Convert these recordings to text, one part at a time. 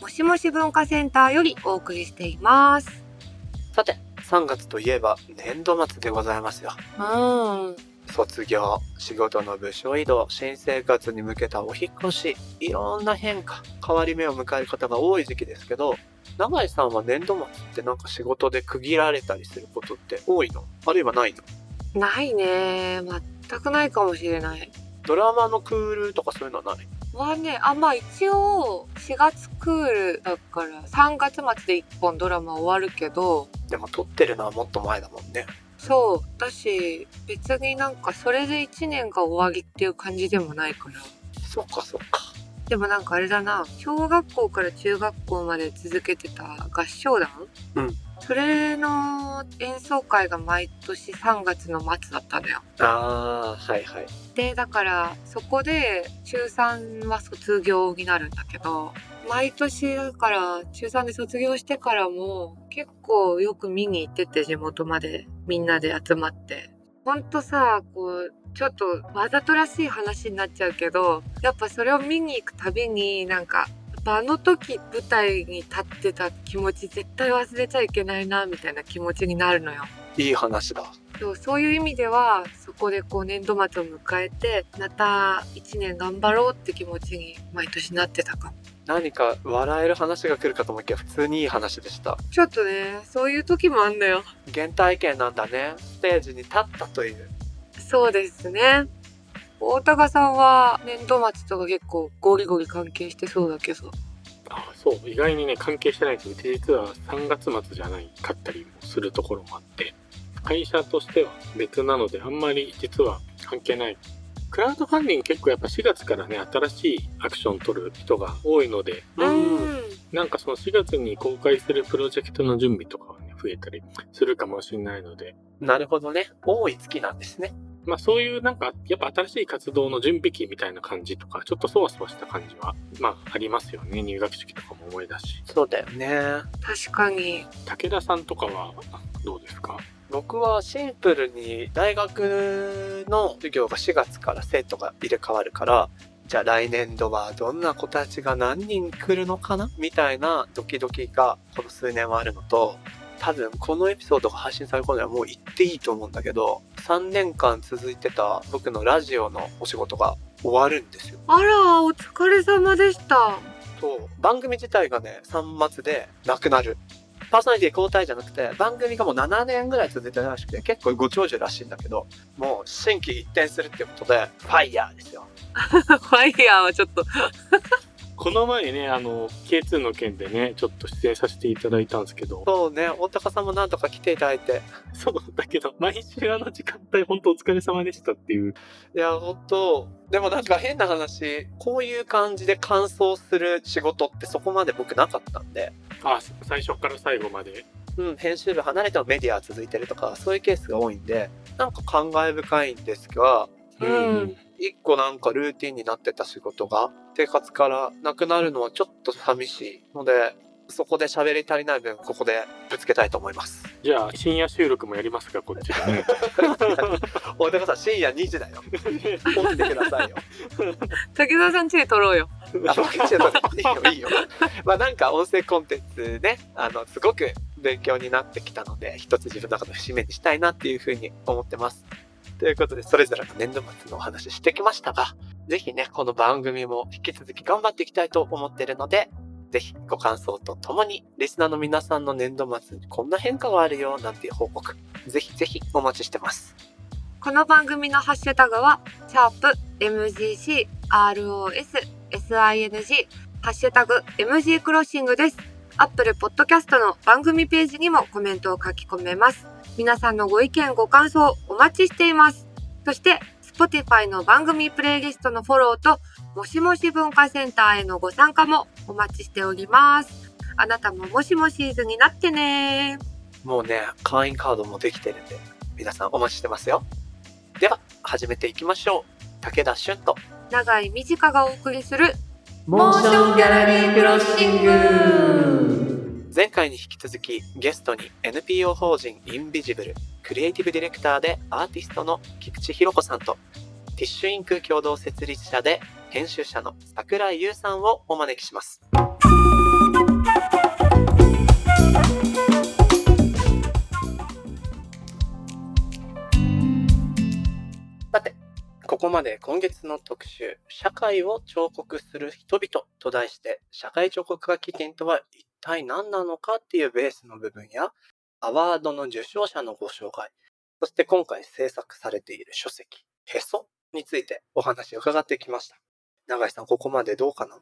もしもし文化センターよりお送りしています。さて、3月といえば年度末でございますよ。うん。卒業、仕事の部署移動、新生活に向けたお引っ越し、いろんな変化、変わり目を迎える方が多い時期ですけど、永井さんは年度末ってなんか仕事で区切られたりすることって多いの？あるいはないの？ないね。全くないかもしれない。ドラマのクールとかそういうのはない？はね、あ、まあ一応4月クールだから3月末で1本ドラマ終わるけど、でも撮ってるのはもっと前だもんね。そう。だし、別になんかそれで1年が終わりっていう感じでもないから。そっかそっか。でもなんかあれだな小学校から中学校まで続けてた合唱団うんそれの演奏会が毎年3月の末だったのよあー、はいはい。でだからそこで中3は卒業になるんだけど毎年だから中3で卒業してからも結構よく見に行ってて地元までみんなで集まってほんとさこうちょっとわざとらしい話になっちゃうけどやっぱそれを見に行くたびになんかぱあの時舞台に立ってた気持ち絶対忘れちゃいけないなみたいな気持ちになるのよ。いい話だ。そうそういう意味ではそこでこう年度末を迎えてまた1年頑張ろうって気持ちに毎年なってたかも何か笑える話が来るかと思いきや普通にいい話でした。ちょっとねそういう時もあんのよ原体験なんだね。ステージに立ったという。そうですね大高さんは年度末とか結構ゴリゴリ関係してそうだけどあそう、意外にね、関係してないんですけど、実は3月末じゃないかったりもするところもあって、会社としては別なので、あんまり実は関係ない。クラウドファンディング結構やっぱ4月からね、新しいアクション取る人が多いので、うんなんかその4月に公開するプロジェクトの準備とかはね、増えたりするかもしれないので、なるほどね。多い月なんですね。まあそういうなんか、やっぱ新しい活動の準備期みたいな感じとか、ちょっとそわそわした感じは、まあありますよね。入学式とかも思い出し。そうだよね。確かに武田さんとかはどうですか？僕はシンプルに大学の授業が4月から生徒が入れ替わるから、じゃあ来年度はどんな子たちが何人来るのかな？みたいなドキドキがこの数年はあるのと、多分このエピソードが配信される頃にはもう言っていいと思うんだけど、3年間続いてた僕のラジオのお仕事が終わるんですよ。あらお疲れ様でしたと、番組自体がね、3末でなくなる。パーソナリティ交代じゃなくて、番組がもう7年ぐらい続いてるらしくて、結構ご長寿らしいんだけど、もう心機一転するっていうことで、ファイヤーですよ。ファイヤーはちょっとこの前ね、あの、K2 の件でね、ちょっと出演させていただいたんですけど、そうね、大高さんもなんとか来ていただいて。そうだけど、毎週あの時間帯、本当お疲れ様でしたっていう。いや、ほんと、でもなんか変な話、こういう感じで完走する仕事ってそこまで僕なかったんで、あ、最初から最後まで。うん、編集部離れてもメディア続いてるとか、そういうケースが多いんで、なんか感慨深いんですが、うん一個なんかルーティンになってた仕事が生活からなくなるのはちょっと寂しいのでそこで喋り足りない分ここでぶつけたいと思います。じゃあ、深夜収録もやりますか、こっちで。ね。大高さん深夜2時だよ。起きてくださいよ。武田さんちで撮ろうよ。あ僕ちょっといいよいいよ。まあなんか音声コンテンツねあのすごく勉強になってきたので一つ自分の中の節目にしたいなっていうふうに思ってますということでそれぞれの年度末のお話してきましたがぜひねこの番組も引き続き頑張っていきたいと思っているのでぜひご感想とともに、リスナーの皆さんの年度末にこんな変化があるよなんていう報告、ぜひぜひお待ちしてます。この番組のハッシュタグは、シャープ MGC ROS SING ハッシュタグ MG クロッシングです。アップルポッドキャストの番組ページにもコメントを書き込めます。皆さんのご意見ご感想お待ちしています。そして、Spotify の番組プレイリストのフォローと、もしもし文化センターへのご参加もお待ちしております。あなたももしもシーズンになってねもうね、会員カードもできてるんで、皆さんお待ちしてますよ。では、始めていきましょう。武田俊と、長井美智香がお送りするモーションギャラリークロッシング前回に引き続きゲストに NPO 法人インビジブルクリエイティブディレクターでアーティストの菊池弘子さんとティッシュインク共同設立者で編集者の桜井優さんをお招きします。さて、ここまで今月の特集、社会を彫刻する人々と題して、社会彫刻家基金とは一体何なのかっていうベースの部分や、アワードの受賞者のご紹介、そして今回制作されている書籍、へそについてお話を伺ってきました。永井さん、ここまでどうかな？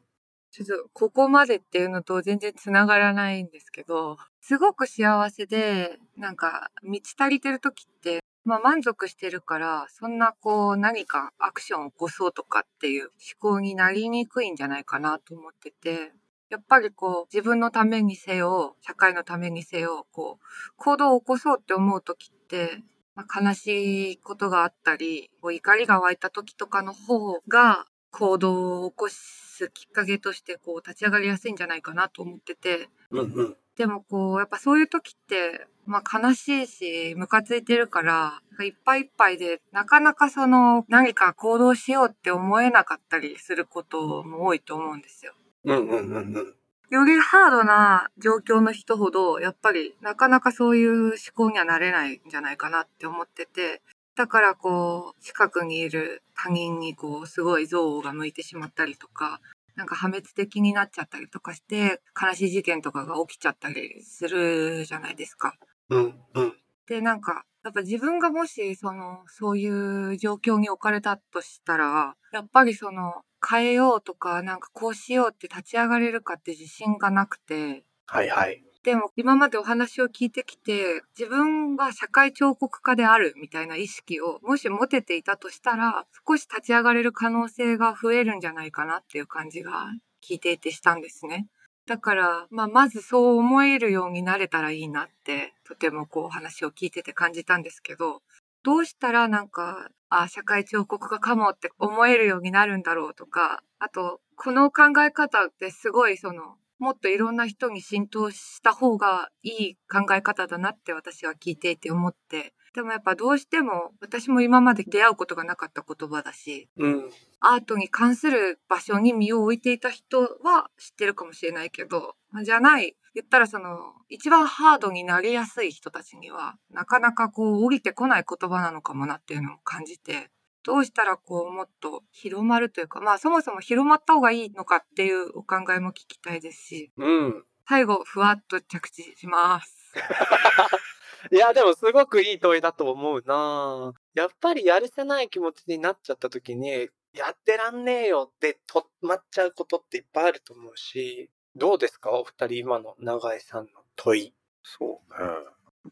ちょっとここまでっていうのと全然つながらないんですけどすごく幸せでなんか満ち足りてる時ってまあ満足してるからそんなこう何かアクションを起こそうとかっていう思考になりにくいんじゃないかなと思っててやっぱりこう自分のためにせよ社会のためにせよこう行動を起こそうって思う時ってまあ、悲しいことがあったり、こう怒りが湧いた時とかの方が行動を起こすきっかけとしてこう立ち上がりやすいんじゃないかなと思ってて、うんうん。でもこうやっぱそういう時って、まあ悲しいし、ムカついてるから、いっぱいいっぱいで、なかなかその何か行動しようって思えなかったりすることも多いと思うんですよ。うんうんうんうん。よりハードな状況の人ほど、やっぱりなかなかそういう思考にはなれないんじゃないかなって思ってて、だからこう、近くにいる他人にこう、すごい憎悪が向いてしまったりとか、なんか破滅的になっちゃったりとかして、悲しい事件とかが起きちゃったりするじゃないですか。うんうん。で、なんか、やっぱ自分がもし、その、そういう状況に置かれたとしたら、やっぱりその、変えようとか、なんかこうしようって立ち上がれるかって自信がなくて、はいはい。でも今までお話を聞いてきて、自分が社会彫刻家であるみたいな意識をもし持てていたとしたら、少し立ち上がれる可能性が増えるんじゃないかなっていう感じが聞いていてしたんですね。だから、まあ、まずそう思えるようになれたらいいなって、とてもこうお話を聞いてて感じたんですけど、どうしたらなんか、あ、社会彫刻家かもって思えるようになるんだろうとか、あと、この考え方ってすごいその、もっといろんな人に浸透した方がいい考え方だなって私は聞いていて思って。でもやっぱどうしても私も今まで出会うことがなかった言葉だし、うん。アートに関する場所に身を置いていた人は知ってるかもしれないけど、じゃない、言ったらその、一番ハードになりやすい人たちには、なかなかこう降りてこない言葉なのかもなっていうのを感じて、どうしたらこうもっと広まるというか、まあそもそも広まった方がいいのかっていうお考えも聞きたいですし、うん。最後、ふわっと着地します。いや、でもすごくいい問いだと思うなやっぱりやるせない気持ちになっちゃった時に、やってらんねえよって止まっちゃうことっていっぱいあると思うし、どうですか？お二人今の永井さんの問い。そうね。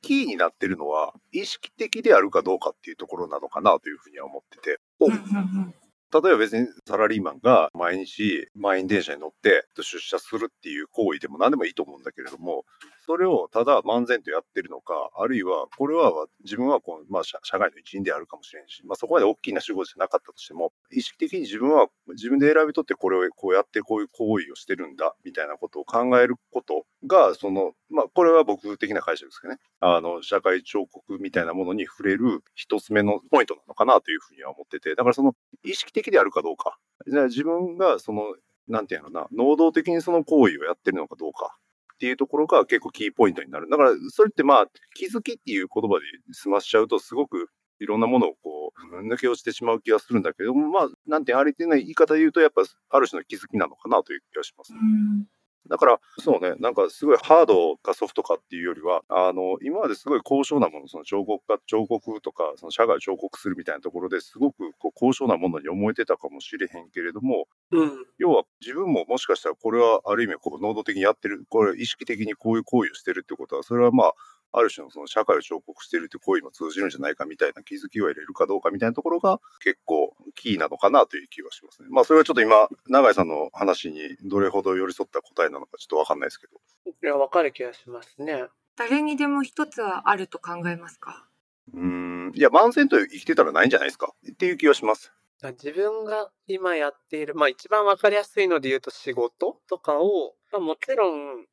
キーになってるのは、意識的であるかどうかっていうところなのかなというふうには思ってて。例えば別にサラリーマンが毎日満員電車に乗って出社するっていう行為でも何でもいいと思うんだけれども、それをただ漫然とやってるのか、あるいはこれは自分はこう、まあ、社社会の一員であるかもしれんし、まあ、そこまで大きな仕事じゃなかったとしても、意識的に自分は自分で選び取ってこれをこうやってこういう行為をしてるんだみたいなことを考えることが、その、まあ、これは僕的な解釈ですけどね。あの、社会彫刻みたいなものに触れる一つ目のポイントなのかなというふうには思ってて、だからその意識的であるかどうか、じゃあ自分がその、なんていうのかな、能動的にその行為をやってるのかどうかっていうところが結構キーポイントになる。だからそれってまあ、気づきっていう言葉で済ましちゃうとすごくいろんなものをこう、抜け落ちてしまう気がするんだけども、まあ、なんてありてない言い方で言うと、やっぱある種の気づきなのかなという気がします。うんだから、そうね、なんかすごいハードかソフトかっていうよりは、あの、今まですごい高尚なもの、その彫刻家、彫刻とか、その社会を彫刻するみたいなところですごくこう高尚なものに思えてたかもしれへんけれども、うん。要は自分ももしかしたらこれはある意味こう能動的にやってる、これ意識的にこういう行為をしてるってことは、それはまあ、ある種のその社会を彫刻しているって行為も通じるんじゃないかみたいな気づきを得れるかどうかみたいなところが結構キーなのかなという気はしますね。まあそれはちょっと今、永井さんの話にどれほど寄り添った答えなのかちょっとわかんないですけど。いや、わかる気がしますね。誰にでも一つはあると考えますか？うーん、いや、漫然と生きてたらないんじゃないですか？っていう気がします。自分が今やっている、まあ一番わかりやすいので言うと仕事とかを、まあ、もちろん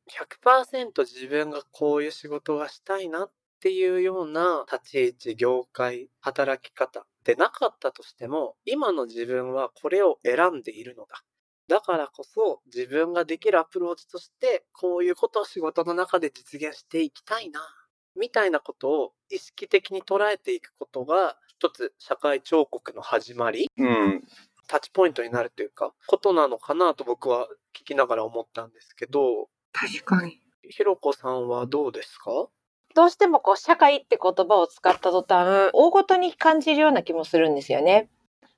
100%自分がこういう仕事がしたいなっていうような立ち位置、業界、働き方でなかったとしても、今の自分はこれを選んでいるのだ。だからこそ自分ができるアプローチとして、こういうことを仕事の中で実現していきたいな。みたいなことを意識的に捉えていくことが、一つ社会彫刻の始まり？うん。タッチポイントになるというか、ことなのかなと僕は聞きながら思ったんですけど、確かに。ひろこさんはどうですか？どうしてもこう社会って言葉を使った途端大ごとに感じるような気もするんですよね。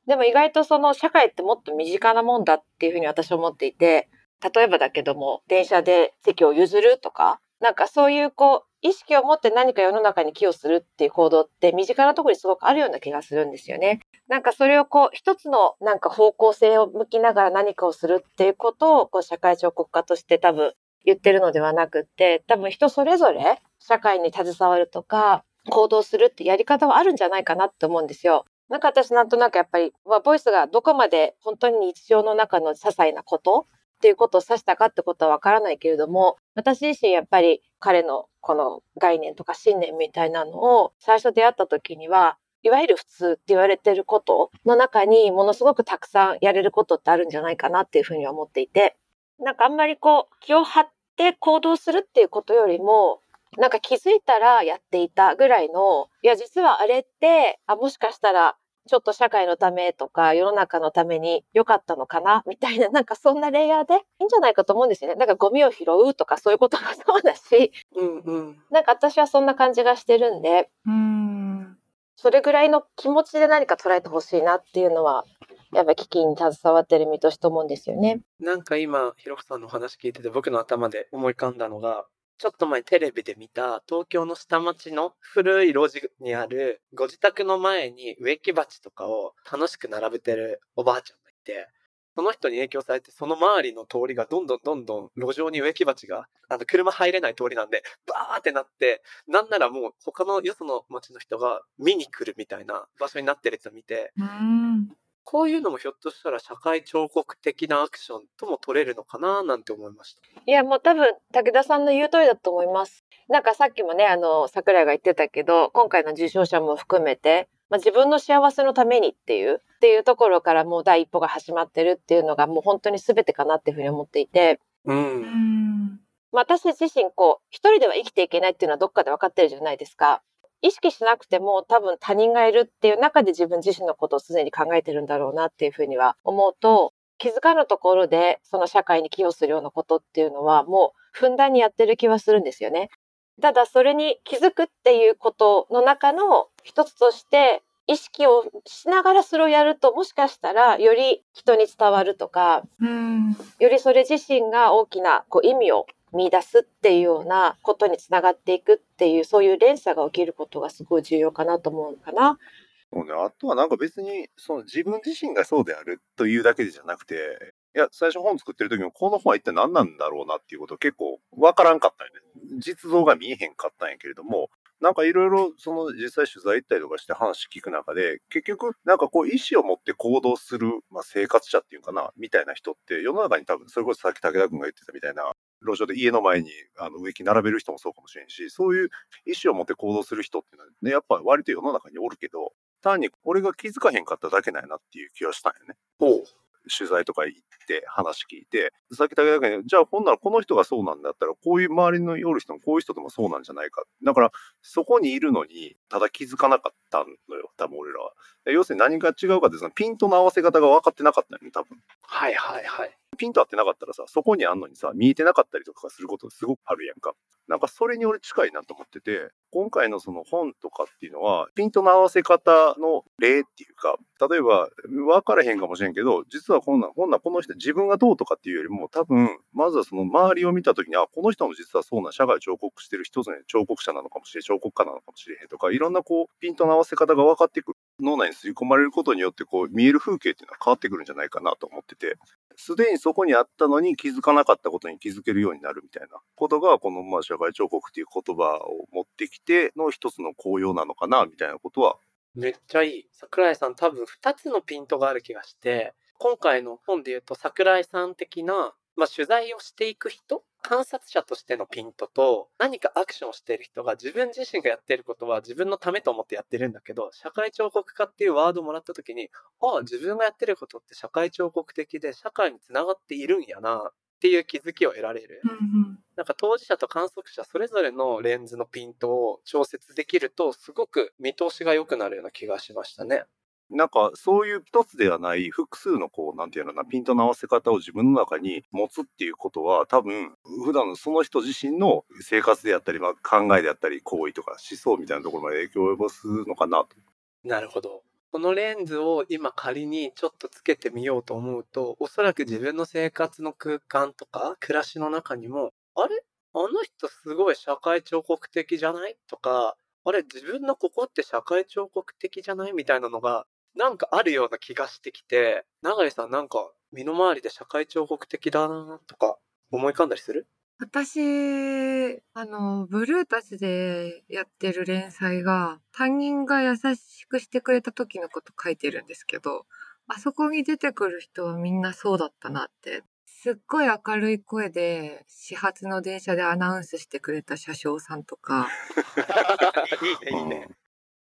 でも意外とその社会ってもっと身近なもんだっていうふうに私は思っていて例えばだけども電車で席を譲るとかなんかそういうこう意識を持って何か世の中に寄与するっていう行動って身近なところにすごくあるような気がするんですよね。なんかそれをこう一つのなんか方向性を向きながら何かをするっていうことをこう社会彫刻家として多分言ってるのではなくって多分人それぞれ社会に携わるとか行動するってやり方はあるんじゃないかなって思うんですよ。なんか私なんとなくやっぱり、まあ、ボイスがどこまで本当に日常の中の些細なことっていうことを指したかってことはわからないけれども私自身やっぱり彼のこの概念とか信念みたいなのを最初出会った時にはいわゆる普通って言われてることの中にものすごくたくさんやれることってあるんじゃないかなっていうふうには思っていて。なんかあんまりこう気を張って行動するっていうことよりもなんか気づいたらやっていたぐらいのいや実はあれってあもしかしたらちょっと社会のためとか世の中のために良かったのかな？みたいななんかそんなレイヤーでいいんじゃないかと思うんですよね。なんかゴミを拾うとかそういうこともそうだしうんうん。なんか私はそんな感じがしてるんでうーん。それぐらいの気持ちで何か捉えてほしいなっていうのはやっぱ危機に携わってる身として思うんですよね。なんか今、ひろこさんのお話聞いてて僕の頭で思い浮かんだのが、ちょっと前テレビで見た東京の下町の古い路地にあるご自宅の前に植木鉢とかを楽しく並べてるおばあちゃんがいて、その人に影響されて、その周りの通りがどんどんどんどん路上に植木鉢が、あの、車入れない通りなんで、バーってなって、なんならもう他のよその町の人が見に来るみたいな場所になってるやつを見て、こういうのもひょっとしたら社会彫刻的なアクションとも取れるのかななんて思いました。いやもう多分武田さんの言う通りだと思います。なんかさっきもねあの桜井が言ってたけど今回の受賞者も含めて、まあ、自分の幸せのためにっていうっていうところからもう第一歩が始まってるっていうのがもう本当に全てかなっていうふうに思っていて、う。うんん。まあ、私自身こう一人では生きていけないっていうのはどっかで分かってるじゃないですか。意識しなくても多分他人がいるっていう中で自分自身のことをすでに考えてるんだろうなっていうふうには思うと気づかぬところでその社会に寄与するようなことっていうのはもうふんだんにやってる気はするんですよね。ただそれに気づくっていうことの中の一つとして意識をしながらそれをやるともしかしたらより人に伝わるとかうん。よりそれ自身が大きなこう意味を見出すっていうようなことにつながっていくっていうそういう連鎖が起きることがすごい重要かなと思うかな。そうね、あとはなんか別にその自分自身がそうであるというだけじゃなくて、いや、最初本作ってる時もこの本は一体何なんだろうなっていうこと結構わからんかったよね。実像が見えへんかったんやけれども、なんかいろいろその実際取材行ったりとかして話聞く中で、結局なんかこう意思を持って行動する、まあ、生活者っていうかな、みたいな人って世の中に多分それこそさっき武田君が言ってたみたいな、路上で家の前にあの植木並べる人もそうかもしれんし、そういう意思を持って行動する人っていうのはね、やっぱ割と世の中におるけど、単に俺が気づかへんかっただけなんやなっていう気はしたんよね。ほう。取材とか行って話聞いて、さっき武田君に、じゃあほんならこの人がそうなんだったら、こういう周りのおる人もこういう人でもそうなんじゃないか。だから、そこにいるのに、ただ気づかなかったのよ、多分俺らは。要するに何が違うかって、そのピントの合わせ方が分かってなかったのよね、多分。はいはいはい。ピント合ってなかったらさ、そこにあんのにさ、見えてなかったりとかすることすごくあるやんか。なんかそれに俺近いなと思ってて、今回のその本とかっていうのは、ピントの合わせ方の例っていうか、例えば分からへんかもしれんけど、実はこんなん、こんなこの人自分がどうとかっていうよりも、多分、まずはその周りを見た時に、あ、この人も実はそうな社会彫刻してる一つの彫刻者なのかもしれん、彫刻家なのかもしれへんとか、いろんなこう、ピントの合わせ方が分かってくる。脳内に吸い込まれることによって、こう、見える風景っていうのは変わってくるんじゃないかなと思ってて、すでにそこにあったのに気づかなかったことに気づけるようになるみたいなことが、このまあ社会彫刻っていう言葉を持ってきての一つの効用なのかなみたいなことは。めっちゃいい。桜井さん多分2つのピントがある気がして、今回の本で言うと桜井さん的な、まあ、取材をしていく人観察者としてのピントと何かアクションをしている人が自分自身がやっていることは自分のためと思ってやってるんだけど社会彫刻家っていうワードをもらった時にああ自分がやってることって社会彫刻的で社会につながっているんやなっていう気づきを得られる。なんか当事者と観測者それぞれのレンズのピントを調節できるとすごく見通しが良くなるような気がしましたね。なんかそういう一つではない複数のこうなんていうのかなピントの合わせ方を自分の中に持つっていうことは多分普段のその人自身の生活であったり、まあ、考えであったり行為とか思想みたいなところまで影響を及ぼすのかなと。なるほど。このレンズを今仮にちょっとつけてみようと思うとおそらく自分の生活の空間とか暮らしの中にもあれ？あの人すごい社会彫刻的じゃない？とかあれ？自分のここって社会彫刻的じゃない？みたいなのがなんかあるような気がしてきて、永井さんなんか身の回りで社会彫刻的だなとか思い浮かんだりする？私、あの、ブルータスでやってる連載が、他人が優しくしてくれた時のこと書いてるんですけど、あそこに出てくる人はみんなそうだったなって。すっごい明るい声で、始発の電車でアナウンスしてくれた車掌さんとか、いいね、いいね。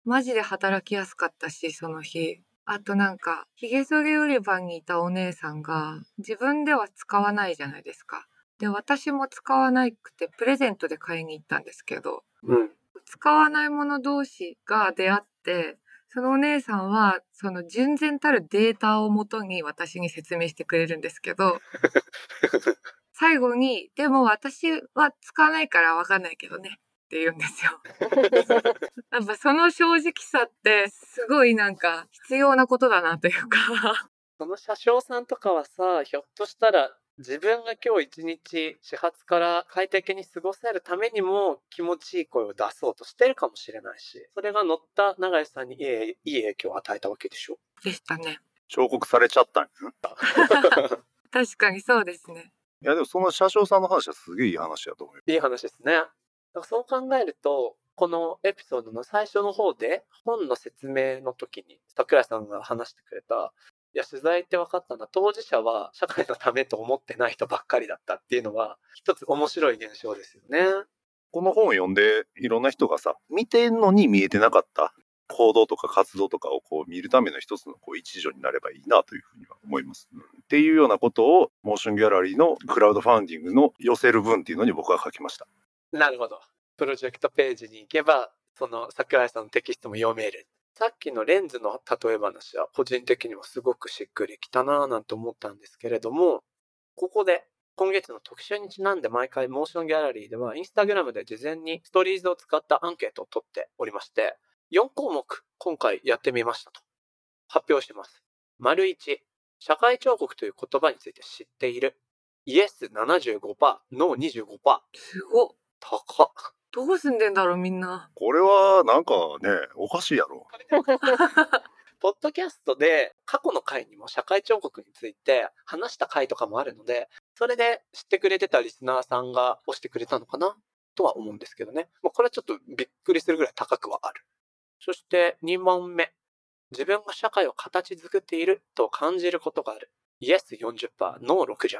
マジで働きやすかったし、その日。あとなんか、髭剃り売り場にいたお姉さんが、自分では使わないじゃないですか。で、私も使わなくて、プレゼントで買いに行ったんですけど、うん。使わないもの同士が出会って、そのお姉さんは、その純然たるデータをもとに私に説明してくれるんですけど、最後に、でも私は使わないからわかんないけどね。って言うんですよ。やっぱその正直さってすごいなんか必要なことだなというか。その車掌さんとかはさ、ひょっとしたら自分が今日一日始発から快適に過ごせるためにも気持ちいい声を出そうとしてるかもしれないし、それが乗った永井さんにいいいい影響を与えたわけでしょ？でしたね。彫刻されちゃったんや 確かにそうですね。いやでもその車掌さんの話はすげえいい話だと思うよ。いい話ですね。だからそう考えると、このエピソードの最初の方で本の説明の時に桜井さんが話してくれたいや取材って分かったな当事者は社会のためと思ってない人ばっかりだったっていうのは一つ面白い現象ですよね。この本を読んでいろんな人がさ見てんのに見えてなかった行動とか活動とかをこう見るための一つのこう一助になればいいなというふうには思います。っていうようなことをモーションギャラリーのクラウドファンディングの寄せる文っていうのに僕は書きました。なるほど。プロジェクトページに行けばその桜井さんのテキストも読める。さっきのレンズの例え話は個人的にもすごくしっくりきたなぁなんて思ったんですけれどもここで今月の特集にちなんで毎回モーションギャラリーではインスタグラムで事前にストーリーズを使ったアンケートを取っておりまして4項目今回やってみましたと発表します。丸1社会彫刻という言葉について知っているイエス75%ノー25%すごっ。高っどうすんでんだろうみんな。これはなんかねおかしいやろ。ポッドキャストで過去の回にも社会彫刻について話した回とかもあるので、それで知ってくれてたリスナーさんが押してくれたのかな？とは思うんですけどね。まあ、これはちょっとびっくりするぐらい高くはある。そして2問目。自分が社会を形作っていると感じることがある。イエス40%、ノー60%。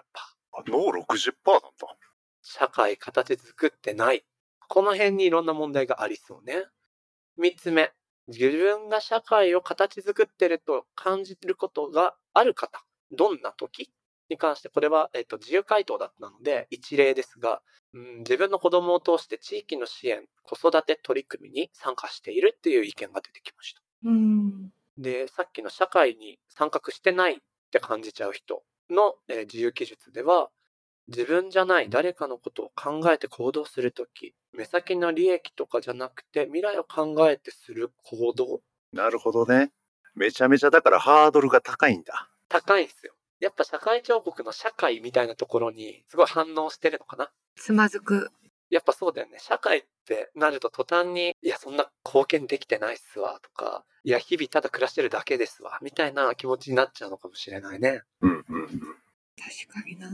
あ脳60%なんだ。社会形作ってない。この辺にいろんな問題がありそうね。三つ目。自分が社会を形作ってると感じることがある方。どんな時に関して、これは、えっと、自由回答だったので、一例ですが、うん、自分の子供を通して地域の支援、子育て取り組みに参加しているっていう意見が出てきました。うん。で、さっきの社会に参画してないって感じちゃう人の、えー自由記述では、自分じゃない誰かのことを考えて行動するとき、目先の利益とかじゃなくて未来を考えてする行動、なるほどね。めちゃめちゃだからハードルが高いんだ。高いんですよ。やっぱ社会彫刻の社会みたいなところにすごい反応してるのかな。つまずく。やっぱそうだよね。社会ってなると途端に、いや、そんな貢献できてないっすわ、とか、いや、日々ただ暮らしてるだけですわ、みたいな気持ちになっちゃうのかもしれないね。うんうんうん。確かにな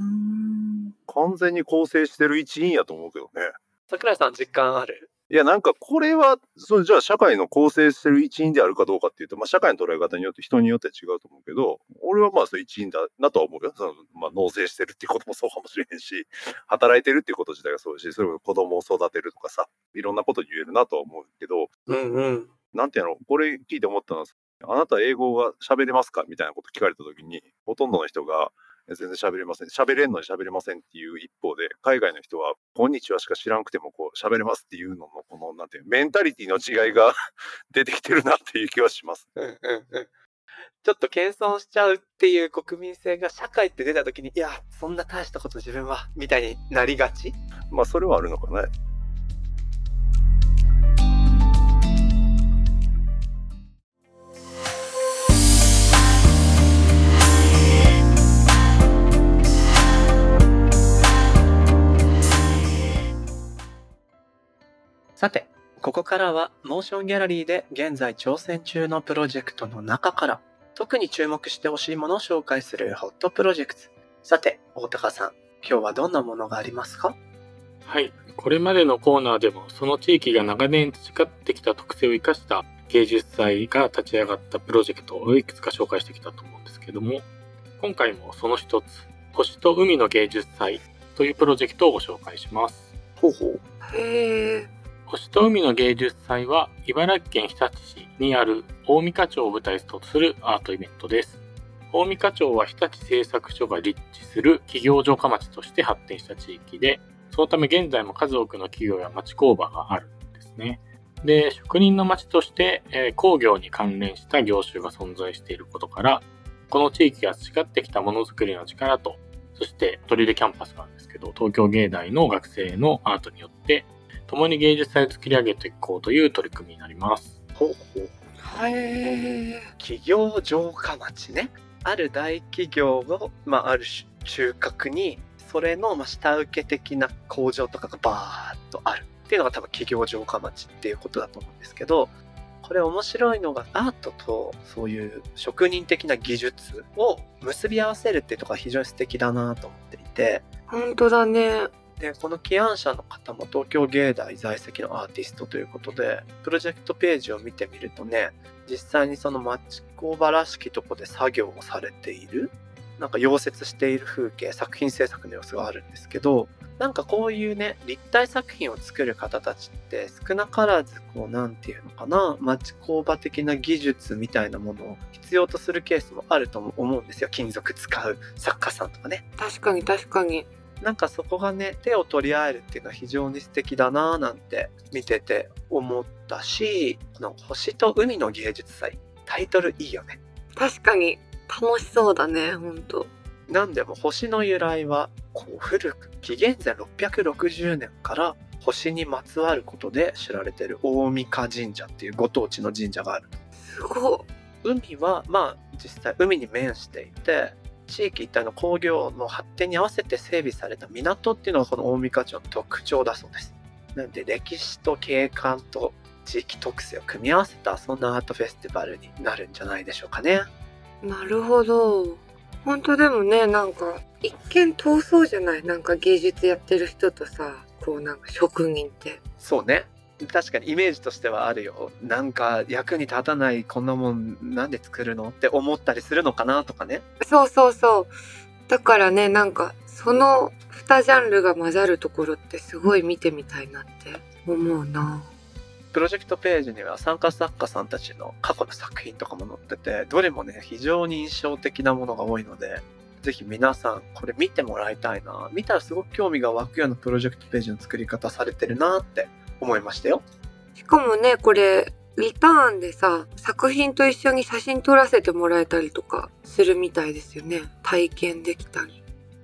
完全に構成してる一員やと思うけどね。桜井さん実感ある？いや、なんかこれは、それじゃあ社会の構成してる一員であるかどうかっていうと、まあ社会の捉え方によって人によって違うと思うけど、俺はまあそれ一員だなとは思うよ。そのまあ納税してるっていうこともそうかもしれへんし、働いてるっていうこと自体がそうだし、それを子供を育てるとかさ、いろんなこと言えるなとは思うけど、うんうん。なんていうの、これ聞いて思ったのは、あなた英語が喋れますか？みたいなこと聞かれたときに、ほとんどの人が、え全然喋れません。喋れんのに喋れませんっていう一方で、海外の人は、こんにちはしか知らんくても、こう、喋れますっていうのの、この、なんていう、メンタリティの違いが 出てきてるなっていう気はします。うんうんうん。ちょっと謙遜しちゃうっていう国民性が社会って出た時に、いや、そんな大したこと自分は、みたいになりがち？まあ、それはあるのかね。さて、ここからはモーションギャラリーで現在挑戦中のプロジェクトの中から特に注目してほしいものを紹介するホットプロジェクト。さて、大高さん、今日はどんなものがありますか？はい。これまでのコーナーでも、その地域が長年培ってきた特性を生かした芸術祭が立ち上がったプロジェクトをいくつか紹介してきたと思うんですけども、今回もその一つ、星と海の芸術祭というプロジェクトをご紹介します。ほうほう。へえ。星と海の芸術祭は茨城県日立市にある大三課町を舞台とするアートイベントです。大三課町は日立製作所が立地する企業城下町として発展した地域で、そのため現在も数多くの企業や町工場があるんですね。で、職人の町として、えー工業に関連した業種が存在していることから、この地域が培ってきたものづくりの力と、そして取手キャンパスなんですけど、東京芸大の学生のアートによって、共に芸術祭を作り上げていこうという取り組みになります。ほうほう。へえ。企業城下町ね。ある大企業を、まあ、ある種中核に、それのまあ下請け的な工場とかがバーッとあるっていうのが多分企業城下町っていうことだと思うんですけど、これ面白いのがアートとそういう職人的な技術を結び合わせるっていうところが非常に素敵だなと思っていて、本当だね。で、この起案者の方も東京芸大在籍のアーティストということで、プロジェクトページを見てみるとね、実際にその町工場らしきとこで作業をされている、なんか溶接している風景、作品制作の様子があるんですけど、なんかこういうね、立体作品を作る方たちって少なからずこう、なんていうのかな、町工場的な技術みたいなものを必要とするケースもあると思うんですよ。金属使う作家さんとかね。確かに確かに。なんかそこがね、手を取り合えるっていうのは非常に素敵だなぁなんて見てて思ったし、この星と海の芸術祭、タイトルいいよね。確かに楽しそうだね、本当。なんでも星の由来は、こう古く、紀元前660年から星にまつわることで知られている大三日神社っていうご当地の神社がある。すご海は、まあ実際海に面していて、地域一帯の工業の発展に合わせて整備された港っていうのがこの大三日町の特徴だそうです。なんで歴史と景観と地域特性を組み合わせたそんなアートフェスティバルになるんじゃないでしょうかね。い。なるほど。本当でもね、なんか一見遠そうじゃないなんか芸術やってる人とさ、こうなんか職人って。そうね。確かにイメージとしてはあるよ。なんか役に立たないこんなもんなんで作るのって思ったりするのかなとかね。そうそうそう。だからね、なんかその2ジャンルが混ざるところってすごい見てみたいなって思うな。プロジェクトページには参加作家さんたちの過去の作品とかも載ってて、どれもね、非常に印象的なものが多いので、ぜひ皆さんこれ見てもらいたいな。見たらすごく興味が湧くようなプロジェクトページの作り方されてるなって思いましたよ。しかもね、これリターンでさ、作品と一緒に写真撮らせてもらえたりとかするみたいですよね。体験できたり。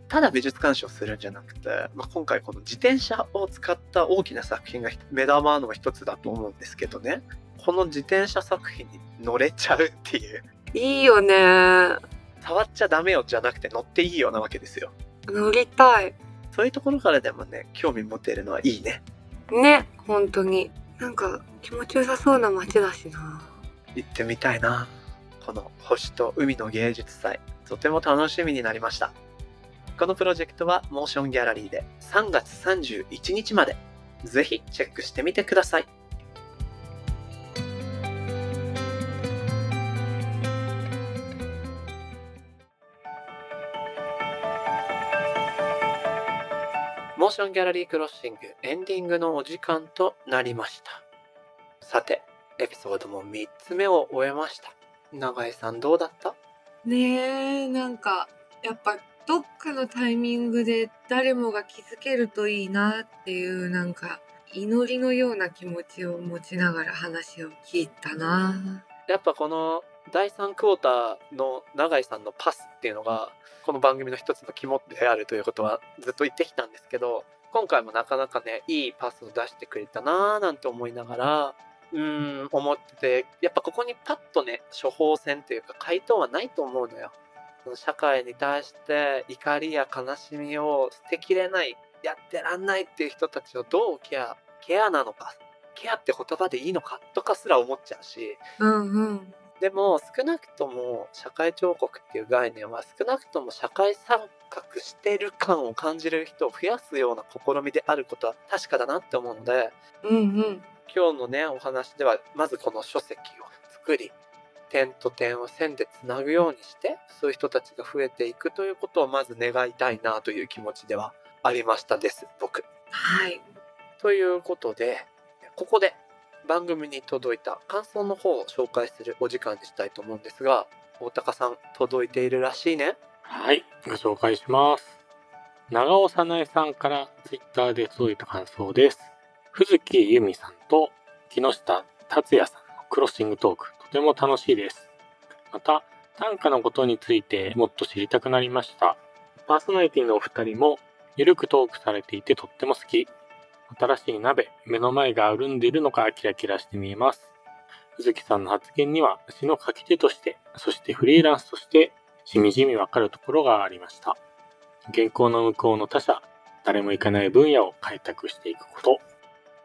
ただ美術鑑賞するんじゃなくて、まあ、今回この自転車を使った大きな作品が目玉の一つだと思うんですけどねこの自転車作品に乗れちゃうっていういいよね。触っちゃダメよじゃなくて乗っていいよなわけですよ乗りたい。そういうところからでもね興味持てるのはいいねね、本当に。なんか気持ちよさそうな街だしな。行ってみたいな。この星と海の芸術祭。とても楽しみになりました。このプロジェクトはモーションギャラリーで3月31日まで。ぜひチェックしてみてください。モーションギャラリークロッシングエンディングのお時間となりました。さてエピソードも3つ目を終えました。永井さんどうだった？ねえ、なんかやっぱどっかのタイミングで誰もが気づけるといいなっていうなんか祈りのような気持ちを持ちながら話を聞いたな。やっぱこの第3クォーターの永井さんのパスっていうのがこの番組の一つの肝であるということはずっと言ってきたんですけど今回もなかなかねいいパスを出してくれたなーなんて思いながらうん思っててやっぱここにパッとね処方箋というか回答はないと思うのよ。その社会に対して怒りや悲しみを捨てきれないやってらんないっていう人たちをどうケアケアなのかケアって言葉でいいのかとかすら思っちゃうしうんうん。でも少なくとも社会彫刻っていう概念は少なくとも社会参画してる感を感じる人を増やすような試みであることは確かだなって思うのでうんうん。今日のねお話ではまずこの書籍を作り点と点を線でつなぐようにしてそういう人たちが増えていくということをまず願いたいなという気持ちではありましたです僕。はい。ということでここで番組に届いた感想の方を紹介するお時間にしたいと思うんですが大高さん届いているらしいねはい、ご紹介します。長尾さなえさんからツイッターで届いた感想です。藤木由美さんと木下達也さんのクロッシングトーク、とても楽しいです。また、短歌のことについてもっと知りたくなりました。パーソナリティのお二人もゆるくトークされていてとっても好き。新しい鍋、目の前が潤んでいるのかキラキラして見えます。藤木さんの発言には詩の書き手として、そしてフリーランスとしてしみじみわかるところがありました。原稿の向こうの他者、誰も行かない分野を開拓していくこと、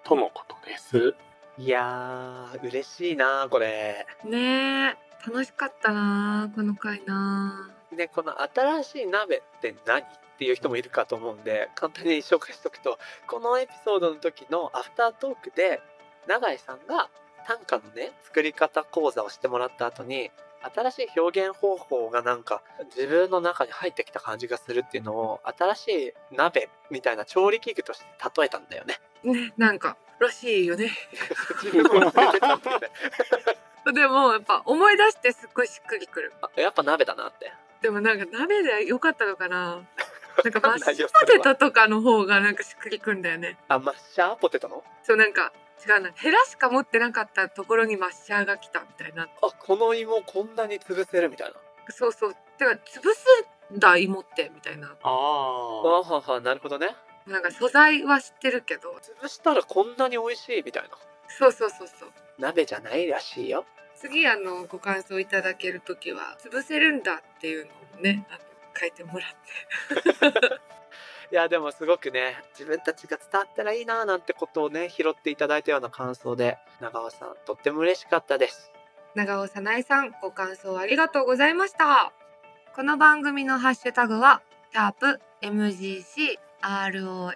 とのことです。いやー嬉しいなこれねえ、楽しかったなこの回なでこの新しい鍋って何っていう人もいるかと思うんで簡単に紹介しとくとこのエピソードの時のアフタートークで永井さんが短歌のね作り方講座をしてもらった後に新しい表現方法がなんか自分の中に入ってきた感じがするっていうのを新しい鍋みたいな調理器具として例えたんだよね。ね、なんか、らしいよね。でも、やっぱ思い出してすっごいしっくりくる。あやっぱ鍋だなって。でもなんか鍋で良かったのかな？なんかマッシュポテトとかの方がなんかしっくりくんだよね。あマッシャーポテトの？そうなんか違うな。ヘラしか持ってなかったところにマッシャーが来たみたいな。あこの芋こんなに潰せるみたいな。そうそう。てか潰すんだ芋ってみたいな。あああ。ははなるほどね。なんか素材は知ってるけど。潰したらこんなに美味しいみたいな。そうそうそうそう。鍋じゃないらしいよ。次あのご感想いただけるときは潰せるんだっていうのをねあの書いてもらって。いやでもすごくね自分たちが伝わったらいいななんてことをね拾っていただいたような感想で長尾さんとっても嬉しかったです。長尾さなえさんご感想ありがとうございましたこの番組のハッシュタグはシャープ MGC ROS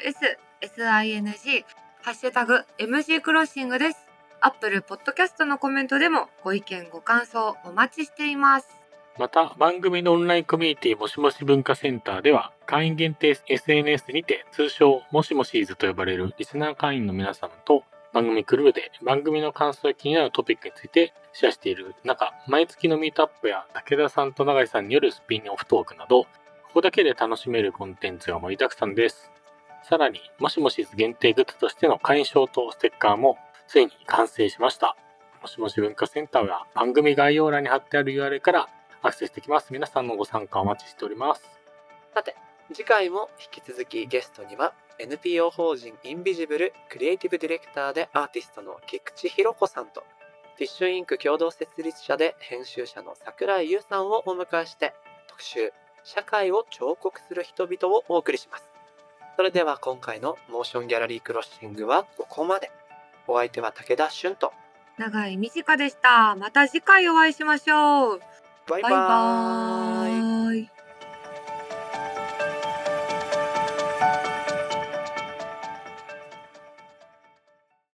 SING ハッシュタグ MG クロッシングですアップルポッドキャストのコメントでもご意見ご感想お待ちしていますまた、番組のオンラインコミュニティもしもし文化センターでは、会員限定 SNS にて、通称もしもしーずと呼ばれるリスナー会員の皆様と、番組クルーで番組の感想や気になるトピックについてシェアしている中、毎月のミートアップや武田さんと永井さんによるスピンオフトークなど、ここだけで楽しめるコンテンツが盛りだくさんです。さらに、もしもしーず限定グッズとしての会員証とステッカーもついに完成しました。もしもし文化センターは番組概要欄に貼ってある URL からアクセスできます。皆さんのご参加お待ちしております。さて次回も引き続きゲストには NPO 法人インビジブルクリエイティブディレクターでアーティストの菊池ひろ子さんとフィッシュインク共同設立者で編集者の桜井優さんをお迎えして特集社会を彫刻する人々をお送りします。それでは今回のモーションギャラリークロッシングはここまで。お相手は武田俊と長い短でした。また次回お会いしましょう。バイババイバーイーイ。